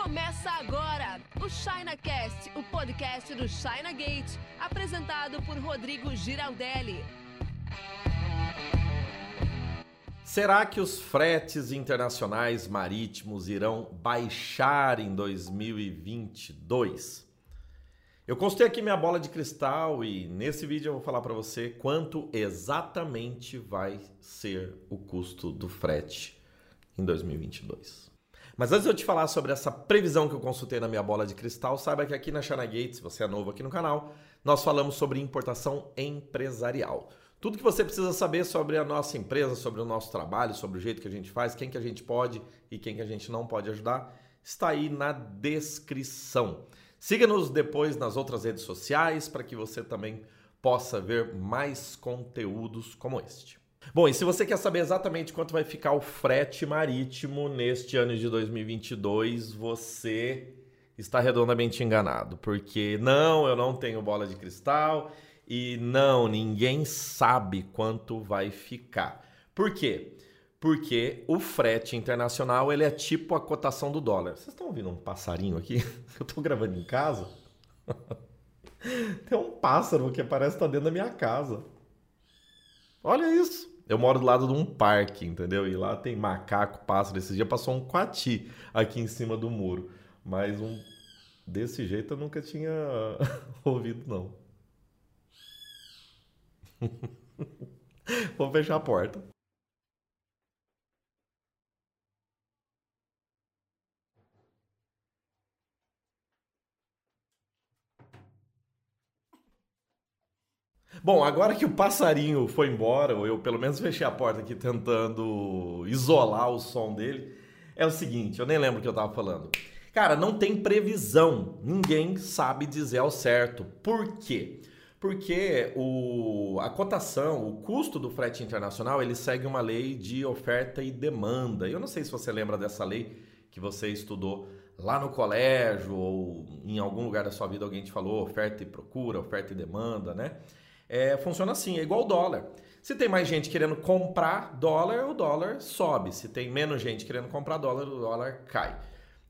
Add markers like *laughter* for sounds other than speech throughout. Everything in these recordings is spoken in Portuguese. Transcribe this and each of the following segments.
Começa agora o ChinaCast, o podcast do China Gate, apresentado por Rodrigo Giraldelli. Será que os fretes internacionais marítimos irão baixar em 2022? Eu constei aqui minha bola de cristal e nesse vídeo eu vou falar para você quanto exatamente vai ser o custo do frete em 2022. Mas antes de eu te falar sobre essa previsão que eu consultei na minha bola de cristal, saiba que aqui na China Gate, se você é novo aqui no canal, nós falamos sobre importação empresarial. Tudo que você precisa saber sobre a nossa empresa, sobre o nosso trabalho, sobre o jeito que a gente faz, quem que a gente pode e quem que a gente não pode ajudar, está aí na descrição. Siga-nos depois nas outras redes sociais para que você também possa ver mais conteúdos como este. Bom, e se você quer saber exatamente quanto vai ficar o frete marítimo neste ano de 2022, você está redondamente enganado, porque não, eu não tenho bola de cristal e não, ninguém sabe quanto vai ficar. Por quê? Porque o frete internacional ele é tipo a cotação do dólar. Vocês estão ouvindo um passarinho aqui? *laughs* Eu estou gravando em casa. *laughs* Tem um pássaro que parece estar dentro da minha casa. Olha isso. Eu moro do lado de um parque, entendeu? E lá tem macaco, pássaro. Esse dia passou um coati aqui em cima do muro. Mas um desse jeito eu nunca tinha *laughs* ouvido, não. *laughs* Vou fechar a porta. Bom, agora que o passarinho foi embora, ou eu pelo menos fechei a porta aqui tentando isolar o som dele, é o seguinte, eu nem lembro o que eu tava falando. Cara, não tem previsão, ninguém sabe dizer ao certo. Por quê? Porque o, a cotação, o custo do frete internacional, ele segue uma lei de oferta e demanda. Eu não sei se você lembra dessa lei que você estudou lá no colégio ou em algum lugar da sua vida alguém te falou oferta e procura, oferta e demanda, né? É, funciona assim, é igual o dólar. Se tem mais gente querendo comprar dólar, o dólar sobe. Se tem menos gente querendo comprar dólar, o dólar cai.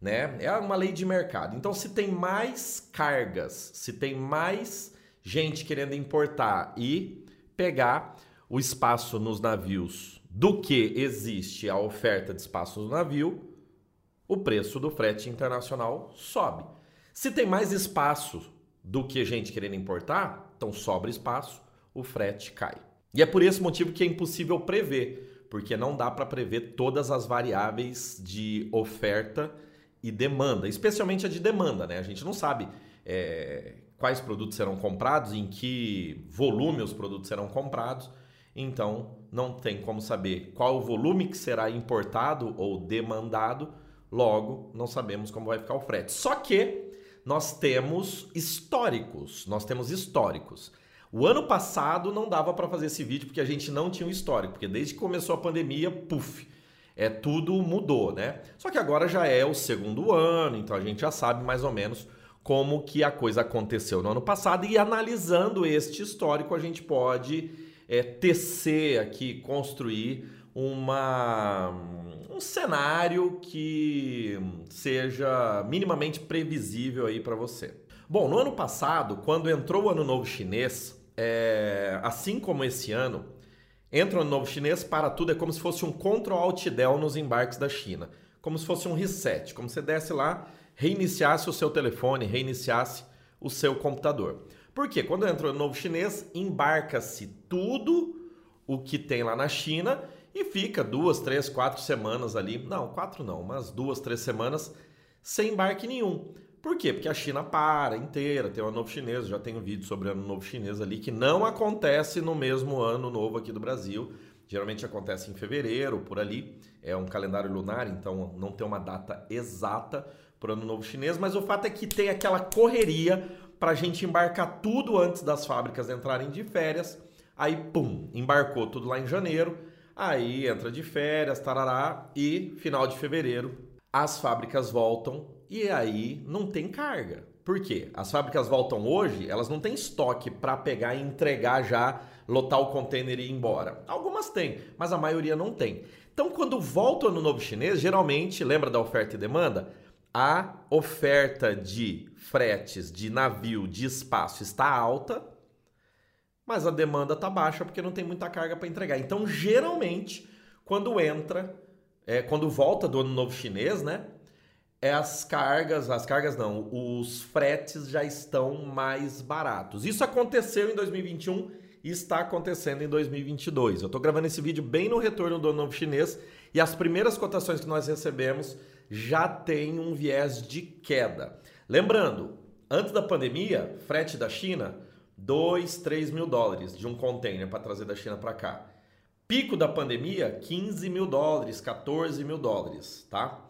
Né? É uma lei de mercado. Então, se tem mais cargas, se tem mais gente querendo importar e pegar o espaço nos navios do que existe a oferta de espaço no navio, o preço do frete internacional sobe. Se tem mais espaço do que gente querendo importar, então sobra espaço, o frete cai. E é por esse motivo que é impossível prever, porque não dá para prever todas as variáveis de oferta e demanda, especialmente a de demanda, né? A gente não sabe é, quais produtos serão comprados, em que volume os produtos serão comprados, então não tem como saber qual o volume que será importado ou demandado, logo não sabemos como vai ficar o frete. Só que nós temos históricos. Nós temos históricos. O ano passado não dava para fazer esse vídeo porque a gente não tinha um histórico, porque desde que começou a pandemia, puf, é tudo mudou, né? Só que agora já é o segundo ano, então a gente já sabe mais ou menos como que a coisa aconteceu no ano passado e analisando este histórico a gente pode é, tecer aqui, construir uma, um cenário que seja minimamente previsível aí para você. Bom, no ano passado, quando entrou o Ano Novo Chinês, é, assim como esse ano, entra o Ano Novo Chinês, para tudo, é como se fosse um Ctrl Alt Del nos embarques da China. Como se fosse um reset, como se desse lá, reiniciasse o seu telefone, reiniciasse o seu computador. Por quê? Quando entra o Novo Chinês, embarca-se tudo o que tem lá na China e fica duas, três, quatro semanas ali. Não, quatro não, mas duas, três semanas sem embarque nenhum. Por quê? Porque a China para inteira, tem o Ano Novo Chinês, já tenho um vídeo sobre o Ano Novo Chinês ali, que não acontece no mesmo Ano Novo aqui do Brasil. Geralmente acontece em fevereiro, por ali. É um calendário lunar, então não tem uma data exata para o Ano Novo Chinês, mas o fato é que tem aquela correria para a gente embarcar tudo antes das fábricas entrarem de férias. Aí, pum, embarcou tudo lá em janeiro. Aí entra de férias, tarará, e final de fevereiro as fábricas voltam e aí não tem carga. Por quê? As fábricas voltam hoje, elas não têm estoque para pegar e entregar já, lotar o container e ir embora. Algumas têm, mas a maioria não tem. Então, quando volta no novo chinês, geralmente, lembra da oferta e demanda? a oferta de fretes de navio de espaço está alta, mas a demanda está baixa porque não tem muita carga para entregar. Então, geralmente, quando entra, é, quando volta do ano novo chinês, né? É as cargas, as cargas não, os fretes já estão mais baratos. Isso aconteceu em 2021 e está acontecendo em 2022. Eu estou gravando esse vídeo bem no retorno do ano novo chinês e as primeiras cotações que nós recebemos já têm um viés de queda. Lembrando, antes da pandemia, frete da China, 2, 3 mil dólares de um container para trazer da China para cá. Pico da pandemia, 15 mil dólares, 14 mil dólares, tá?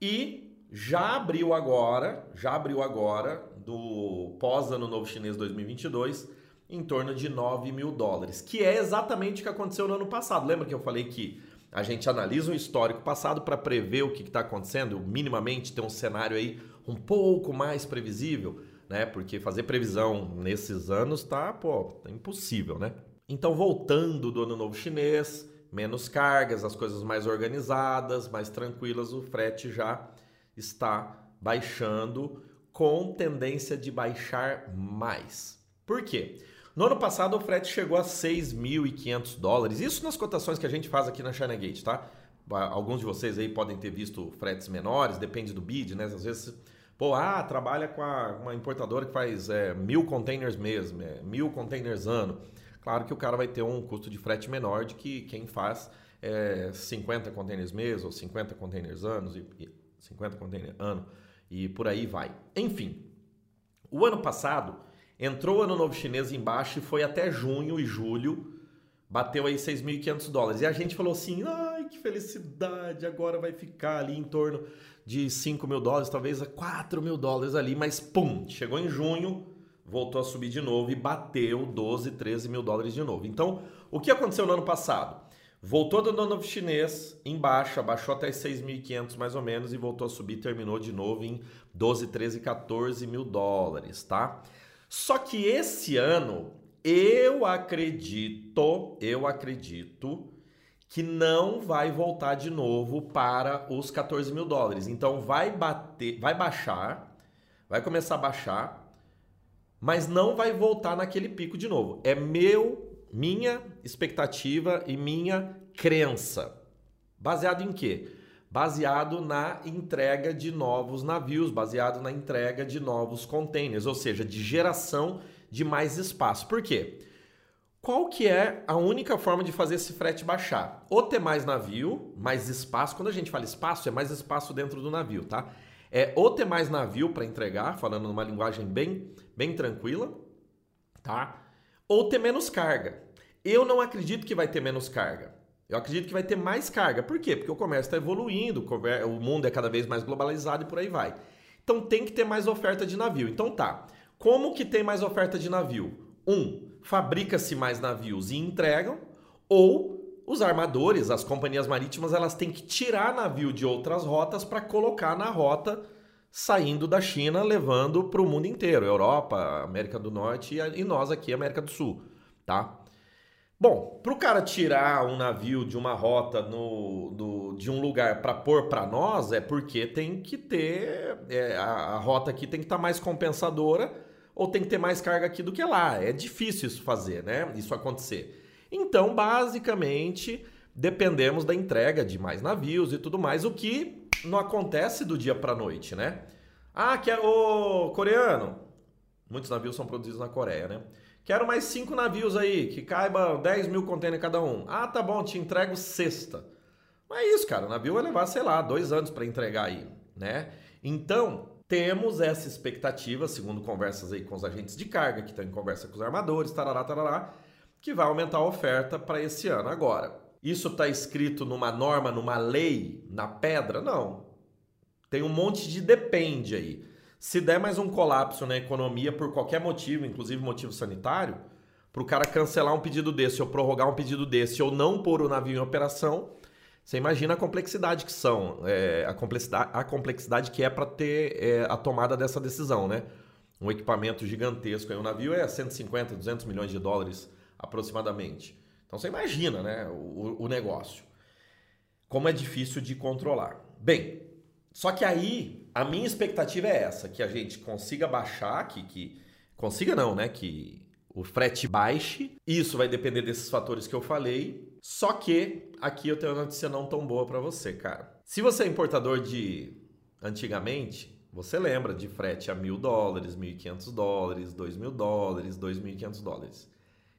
E já abriu agora, já abriu agora, do pós-ano novo chinês 2022, em torno de 9 mil dólares, que é exatamente o que aconteceu no ano passado. Lembra que eu falei que a gente analisa o histórico passado para prever o que está acontecendo, minimamente ter um cenário aí um pouco mais previsível, né? Porque fazer previsão nesses anos tá, pô, é impossível, né? Então, voltando do ano novo chinês, menos cargas, as coisas mais organizadas, mais tranquilas, o frete já está baixando com tendência de baixar mais. Por quê? No ano passado, o frete chegou a 6.500 dólares. Isso nas cotações que a gente faz aqui na China Gate, tá? Alguns de vocês aí podem ter visto fretes menores, depende do bid, né? Às vezes, pô, ah, trabalha com a, uma importadora que faz é, mil containers mesmo, é, mil containers ano. Claro que o cara vai ter um custo de frete menor de que quem faz é, 50 containers mês ou 50 containers anos e, e 50 containers ano e por aí vai. Enfim, o ano passado Entrou o ano novo chinês embaixo e foi até junho e julho, bateu aí 6.500 dólares. E a gente falou assim: ai, que felicidade, agora vai ficar ali em torno de 5 mil dólares, talvez a 4 mil dólares ali, mas pum, chegou em junho, voltou a subir de novo e bateu 12, 13 mil dólares de novo. Então, o que aconteceu no ano passado? Voltou do novo chinês embaixo, abaixou até 6.500 mais ou menos e voltou a subir, terminou de novo em 12, 13, 14 mil dólares, tá? Só que esse ano eu acredito, eu acredito que não vai voltar de novo para os 14 mil dólares. Então vai bater, vai baixar, vai começar a baixar, mas não vai voltar naquele pico de novo. É meu, minha expectativa e minha crença. Baseado em quê? baseado na entrega de novos navios, baseado na entrega de novos containers, ou seja, de geração de mais espaço. Por quê? Qual que é a única forma de fazer esse frete baixar? Ou ter mais navio, mais espaço. Quando a gente fala espaço, é mais espaço dentro do navio, tá? É ou ter mais navio para entregar, falando numa linguagem bem, bem tranquila, tá? Ou ter menos carga. Eu não acredito que vai ter menos carga. Eu acredito que vai ter mais carga. Por quê? Porque o comércio está evoluindo, o mundo é cada vez mais globalizado e por aí vai. Então tem que ter mais oferta de navio. Então tá. Como que tem mais oferta de navio? Um, fabrica-se mais navios e entregam, ou os armadores, as companhias marítimas, elas têm que tirar navio de outras rotas para colocar na rota saindo da China, levando para o mundo inteiro, Europa, América do Norte e nós aqui, América do Sul, tá? Bom, para o cara tirar um navio de uma rota no, do, de um lugar para pôr para nós, é porque tem que ter. É, a, a, rota aqui tem que estar tá mais compensadora ou tem que ter mais carga aqui do que lá. É difícil isso fazer, né? Isso acontecer. Então, basicamente, dependemos da entrega de mais navios e tudo mais, o que não acontece do dia para noite, né? Ah, que é o coreano. Muitos navios são produzidos na Coreia, né? Quero mais cinco navios aí, que caiba 10 mil contêineres cada um. Ah, tá bom, te entrego sexta. Mas é isso, cara. O navio vai levar, sei lá, dois anos para entregar aí, né? Então, temos essa expectativa, segundo conversas aí com os agentes de carga, que estão em conversa com os armadores, tarará, tarará, que vai aumentar a oferta para esse ano. Agora, isso está escrito numa norma, numa lei, na pedra? Não. Tem um monte de depende aí. Se der mais um colapso na economia por qualquer motivo, inclusive motivo sanitário, para o cara cancelar um pedido desse, ou prorrogar um pedido desse, ou não pôr o navio em operação, você imagina a complexidade que são, é, a, complexidade, a complexidade que é para ter é, a tomada dessa decisão, né? Um equipamento gigantesco, aí, um navio é 150, 200 milhões de dólares aproximadamente. Então você imagina, né, o, o negócio. Como é difícil de controlar. Bem, só que aí a minha expectativa é essa, que a gente consiga baixar, que, que consiga não, né? Que o frete baixe. Isso vai depender desses fatores que eu falei. Só que aqui eu tenho uma notícia não tão boa para você, cara. Se você é importador de antigamente, você lembra de frete a mil dólares, mil e quinhentos dólares, dois mil dólares, dois mil e quinhentos dólares.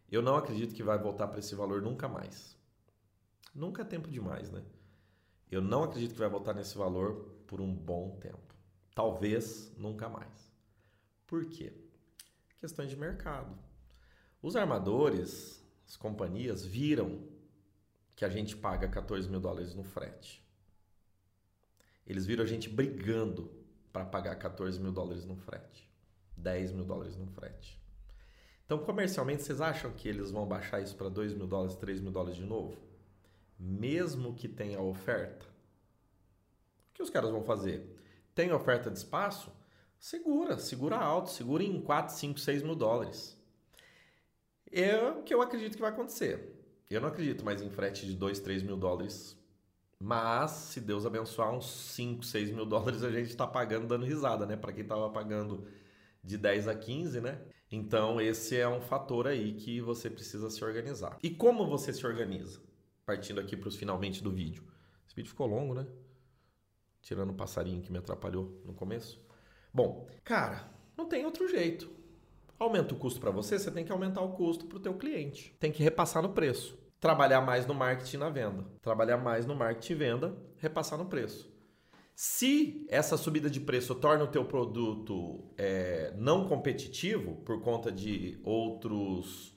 Eu não acredito que vai voltar para esse valor nunca mais. Nunca é tempo demais, né? Eu não acredito que vai voltar nesse valor por um bom tempo. Talvez nunca mais. Por quê? Questões de mercado. Os armadores, as companhias, viram que a gente paga 14 mil dólares no frete. Eles viram a gente brigando para pagar 14 mil dólares no frete, 10 mil dólares no frete. Então, comercialmente, vocês acham que eles vão baixar isso para 2 mil dólares, 3 mil dólares de novo? Mesmo que tenha oferta? O que os caras vão fazer? Tem oferta de espaço? Segura, segura alto, segura em 4, 5, 6 mil dólares. É o que eu acredito que vai acontecer. Eu não acredito mais em frete de 2, 3 mil dólares. Mas, se Deus abençoar, uns 5, 6 mil dólares a gente está pagando dando risada, né? Para quem estava pagando de 10 a 15, né? Então, esse é um fator aí que você precisa se organizar. E como você se organiza? Partindo aqui para os finalmente do vídeo. Esse vídeo ficou longo, né? Tirando o passarinho que me atrapalhou no começo. Bom, cara, não tem outro jeito. Aumenta o custo para você, você tem que aumentar o custo para o teu cliente. Tem que repassar no preço. Trabalhar mais no marketing na venda. Trabalhar mais no marketing e venda, repassar no preço. Se essa subida de preço torna o teu produto é, não competitivo por conta de outros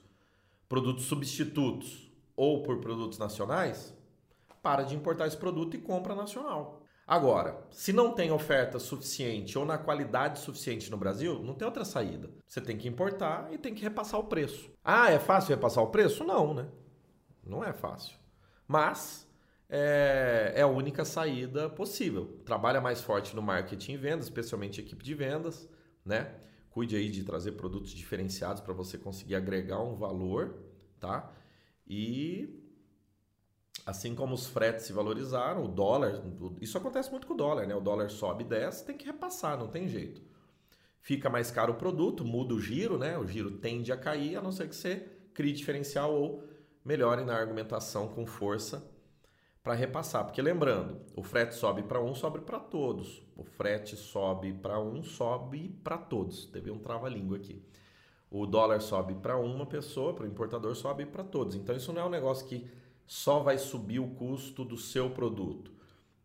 produtos substitutos ou por produtos nacionais, para de importar esse produto e compra nacional. Agora, se não tem oferta suficiente ou na qualidade suficiente no Brasil, não tem outra saída. Você tem que importar e tem que repassar o preço. Ah, é fácil repassar o preço? Não, né? Não é fácil. Mas é, é a única saída possível. Trabalha mais forte no marketing e vendas, especialmente equipe de vendas, né? Cuide aí de trazer produtos diferenciados para você conseguir agregar um valor, tá? E Assim como os fretes se valorizaram, o dólar, isso acontece muito com o dólar, né? O dólar sobe e desce, tem que repassar, não tem jeito. Fica mais caro o produto, muda o giro, né? O giro tende a cair, a não ser que você crie diferencial ou melhore na argumentação com força para repassar. Porque lembrando, o frete sobe para um, sobe para todos. O frete sobe para um, sobe para todos. Teve um trava-língua aqui. O dólar sobe para uma pessoa, para o importador sobe para todos. Então isso não é um negócio que só vai subir o custo do seu produto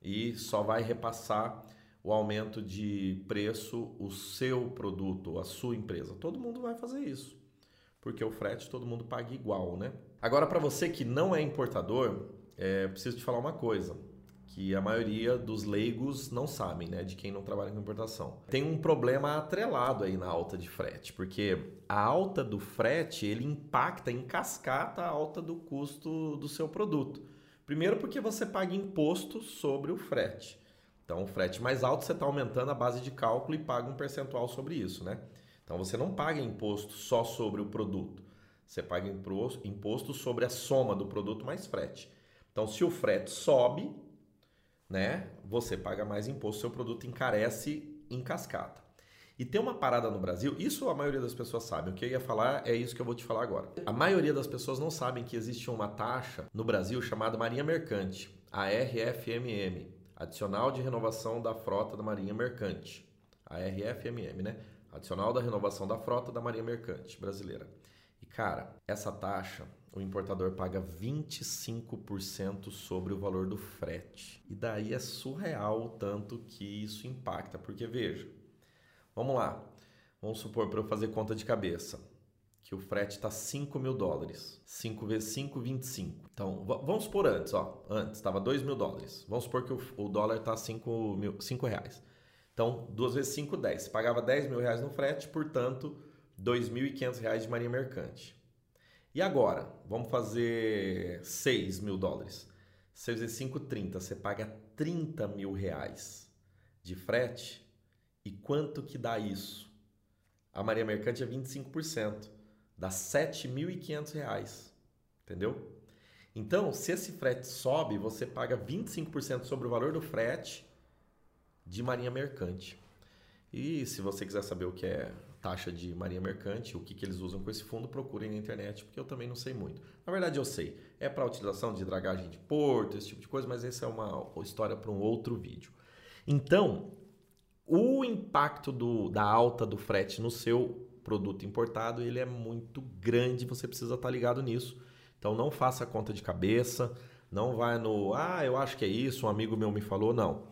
e só vai repassar o aumento de preço o seu produto, a sua empresa. Todo mundo vai fazer isso, porque o frete todo mundo paga igual, né? Agora, para você que não é importador, é, preciso te falar uma coisa que a maioria dos leigos não sabem, né, de quem não trabalha com importação. Tem um problema atrelado aí na alta de frete, porque a alta do frete, ele impacta em cascata a alta do custo do seu produto. Primeiro porque você paga imposto sobre o frete. Então, o frete mais alto você está aumentando a base de cálculo e paga um percentual sobre isso, né? Então, você não paga imposto só sobre o produto. Você paga imposto sobre a soma do produto mais frete. Então, se o frete sobe, né? Você paga mais imposto, seu produto encarece em cascata. E tem uma parada no Brasil, isso a maioria das pessoas sabe. O que eu ia falar é isso que eu vou te falar agora. A maioria das pessoas não sabem que existe uma taxa no Brasil chamada Marinha Mercante, a RFMM, Adicional de Renovação da Frota da Marinha Mercante. A RFMM, né? Adicional da Renovação da Frota da Marinha Mercante Brasileira. E cara, essa taxa o importador paga 25% sobre o valor do frete. E daí é surreal o tanto que isso impacta, porque veja, vamos lá, vamos supor para eu fazer conta de cabeça, que o frete está 5 mil dólares, 5 vezes 5, 25. Então, vamos supor antes, ó, antes estava 2 mil dólares, vamos supor que o, o dólar está 5, mil, 5 reais. Então, 2 vezes 5, 10. Você pagava 10 mil reais no frete, portanto, 2.500 reais de marinha mercante. E agora? Vamos fazer 6 mil dólares. 6 vezes 5, 30. Você paga 30 mil reais de frete. E quanto que dá isso? A Maria Mercante é 25%. Dá 7.500 reais. Entendeu? Então, se esse frete sobe, você paga 25% sobre o valor do frete de marinha mercante. E se você quiser saber o que é taxa de marinha mercante, o que, que eles usam com esse fundo, procurem na internet, porque eu também não sei muito. Na verdade, eu sei. É para utilização de dragagem de porto, esse tipo de coisa, mas essa é uma história para um outro vídeo. Então, o impacto do, da alta do frete no seu produto importado, ele é muito grande, você precisa estar tá ligado nisso. Então não faça conta de cabeça, não vai no, ah, eu acho que é isso, um amigo meu me falou, não.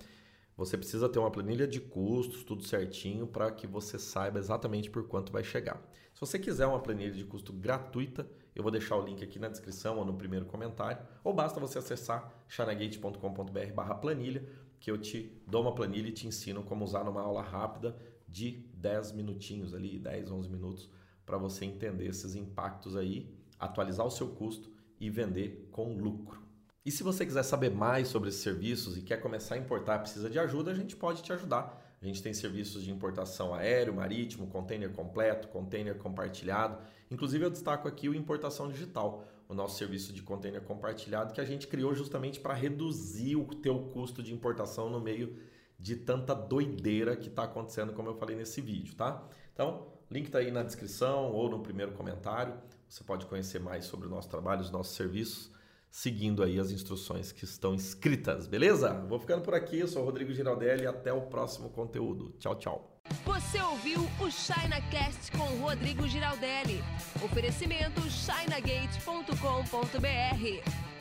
Você precisa ter uma planilha de custos, tudo certinho, para que você saiba exatamente por quanto vai chegar. Se você quiser uma planilha de custo gratuita, eu vou deixar o link aqui na descrição ou no primeiro comentário, ou basta você acessar chanagate.com.br planilha, que eu te dou uma planilha e te ensino como usar numa aula rápida de 10 minutinhos ali, 10, 11 minutos, para você entender esses impactos aí, atualizar o seu custo e vender com lucro. E se você quiser saber mais sobre esses serviços e quer começar a importar, precisa de ajuda, a gente pode te ajudar. A gente tem serviços de importação aéreo, marítimo, container completo, container compartilhado. Inclusive eu destaco aqui o importação digital, o nosso serviço de container compartilhado que a gente criou justamente para reduzir o teu custo de importação no meio de tanta doideira que está acontecendo, como eu falei nesse vídeo, tá? Então, link está aí na descrição ou no primeiro comentário. Você pode conhecer mais sobre o nosso trabalho, os nossos serviços seguindo aí as instruções que estão escritas, beleza? Vou ficando por aqui, eu sou o Rodrigo Giraldelli e até o próximo conteúdo. Tchau, tchau. Você ouviu o ChinaCast com Rodrigo Giraldelli. Oferecimento chinagate.com.br